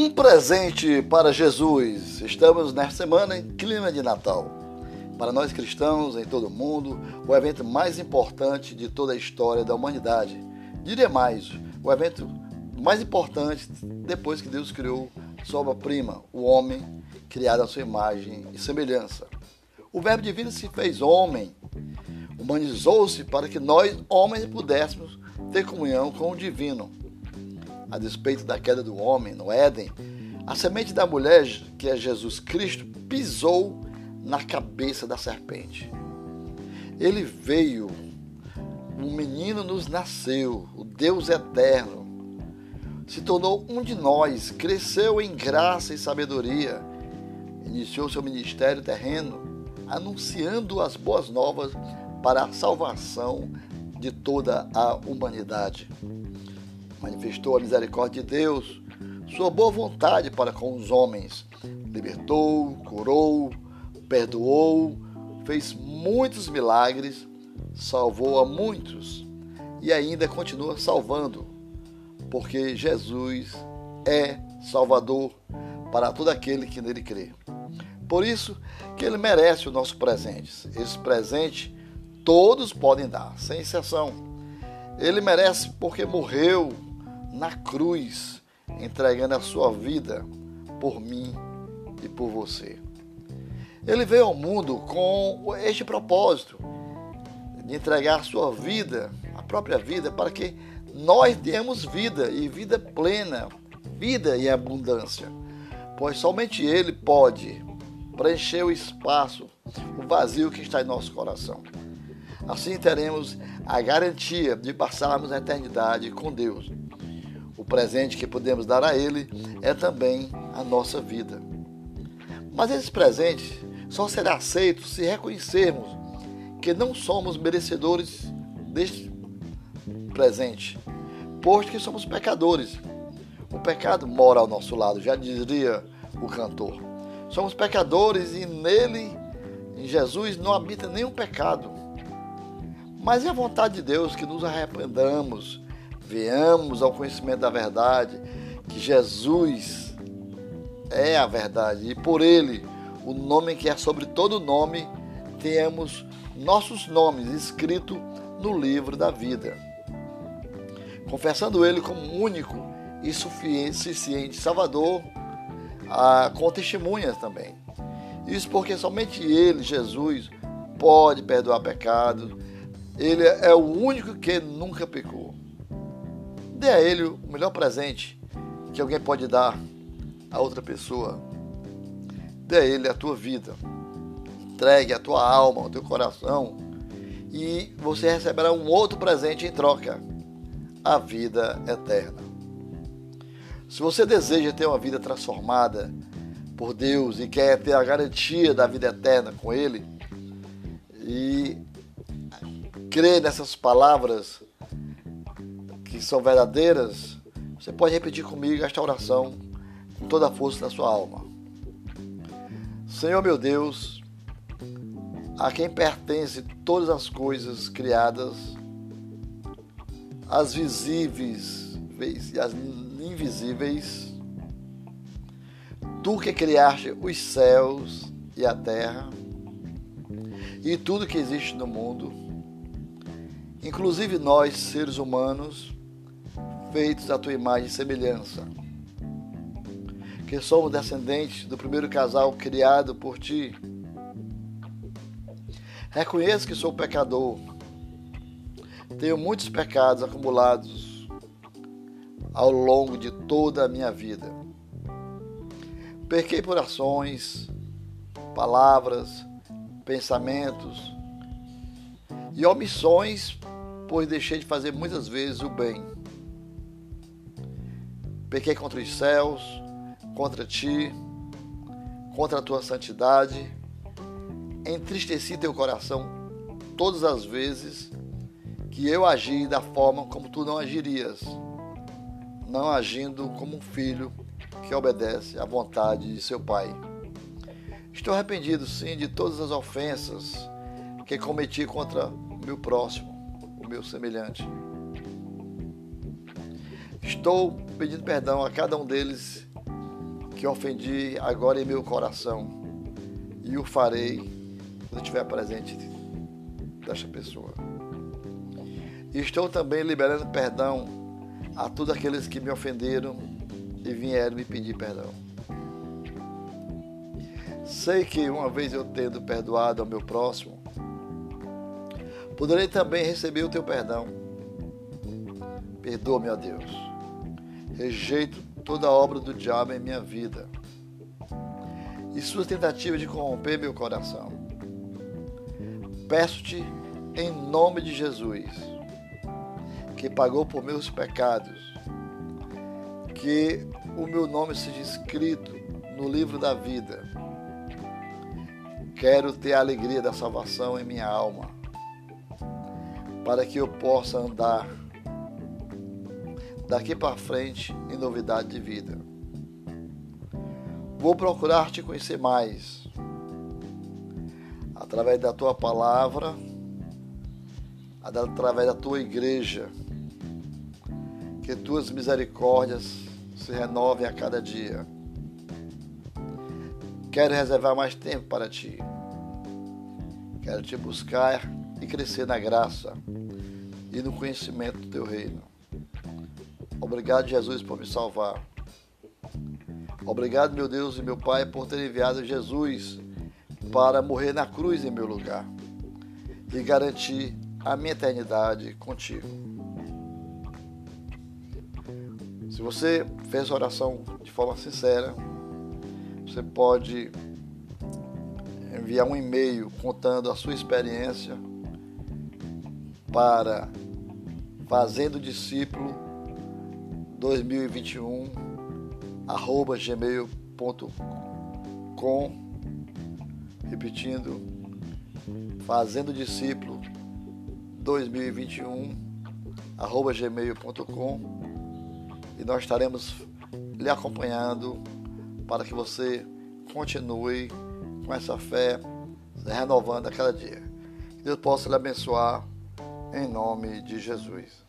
Um presente para Jesus. Estamos nesta semana em clima de Natal. Para nós cristãos em todo o mundo, o evento mais importante de toda a história da humanidade. Diria mais, o evento mais importante depois que Deus criou sua obra-prima, o homem, criado à sua imagem e semelhança. O Verbo divino se fez homem, humanizou-se para que nós, homens, pudéssemos ter comunhão com o divino a despeito da queda do homem no Éden, a semente da mulher, que é Jesus Cristo, pisou na cabeça da serpente. Ele veio, um menino nos nasceu, o Deus eterno. Se tornou um de nós, cresceu em graça e sabedoria, iniciou seu ministério terreno, anunciando as boas novas para a salvação de toda a humanidade manifestou a misericórdia de Deus, sua boa vontade para com os homens. Libertou, curou, perdoou, fez muitos milagres, salvou a muitos e ainda continua salvando, porque Jesus é Salvador para todo aquele que nele crê. Por isso que ele merece o nosso presente. Esse presente todos podem dar, sem exceção. Ele merece porque morreu na cruz, entregando a sua vida por mim e por você. Ele veio ao mundo com este propósito de entregar a sua vida, a própria vida, para que nós tenhamos vida e vida plena, vida em abundância. Pois somente Ele pode preencher o espaço, o vazio que está em nosso coração. Assim teremos a garantia de passarmos a eternidade com Deus presente que podemos dar a Ele é também a nossa vida. Mas esse presente só será aceito se reconhecermos que não somos merecedores deste presente, posto que somos pecadores. O pecado mora ao nosso lado, já diria o cantor. Somos pecadores e nele, em Jesus, não habita nenhum pecado. Mas é a vontade de Deus que nos arrependamos venhamos ao conhecimento da verdade, que Jesus é a verdade e por ele, o nome que é sobre todo nome, tenhamos nossos nomes escritos no livro da vida. Confessando ele como único e suficiente Salvador, com testemunhas também. Isso porque somente ele, Jesus, pode perdoar pecados. Ele é o único que nunca pecou. Dê a ele o melhor presente que alguém pode dar a outra pessoa. Dê a ele a tua vida. Entregue a tua alma, o teu coração e você receberá um outro presente em troca: a vida eterna. Se você deseja ter uma vida transformada por Deus e quer ter a garantia da vida eterna com Ele, e crer nessas palavras que são verdadeiras, você pode repetir comigo esta oração com toda a força da sua alma. Senhor meu Deus, a quem pertence todas as coisas criadas, as visíveis e as invisíveis, tu que criaste os céus e a terra e tudo que existe no mundo, inclusive nós, seres humanos, feitos à tua imagem e semelhança. Que somos descendentes do primeiro casal criado por ti. Reconheço que sou pecador. Tenho muitos pecados acumulados ao longo de toda a minha vida. Pequei por ações, palavras, pensamentos e omissões, pois deixei de fazer muitas vezes o bem. Pequei contra os céus, contra ti, contra a tua santidade. Entristeci teu coração todas as vezes que eu agi da forma como tu não agirias, não agindo como um filho que obedece à vontade de seu pai. Estou arrependido, sim, de todas as ofensas que cometi contra o meu próximo, o meu semelhante. Estou pedindo perdão a cada um deles que ofendi agora em meu coração e o farei quando estiver presente desta pessoa. Estou também liberando perdão a todos aqueles que me ofenderam e vieram me pedir perdão. Sei que uma vez eu tendo perdoado ao meu próximo, poderei também receber o teu perdão. Perdoa-me, ó Deus. Rejeito toda obra do diabo em minha vida e suas tentativas de corromper meu coração. Peço-te, em nome de Jesus, que pagou por meus pecados, que o meu nome seja escrito no livro da vida. Quero ter a alegria da salvação em minha alma, para que eu possa andar daqui para frente em novidade de vida. Vou procurar te conhecer mais através da tua palavra, através da tua igreja. Que tuas misericórdias se renovem a cada dia. Quero reservar mais tempo para ti. Quero te buscar e crescer na graça e no conhecimento do teu reino. Obrigado, Jesus, por me salvar. Obrigado, meu Deus e meu Pai, por ter enviado Jesus para morrer na cruz em meu lugar e garantir a minha eternidade contigo. Se você fez a oração de forma sincera, você pode enviar um e-mail contando a sua experiência para Fazendo Discípulo 2021 arroba gmail.com repetindo fazendo discípulo 2021 arroba gmail.com e nós estaremos lhe acompanhando para que você continue com essa fé renovando a cada dia. Que Deus possa lhe abençoar em nome de Jesus.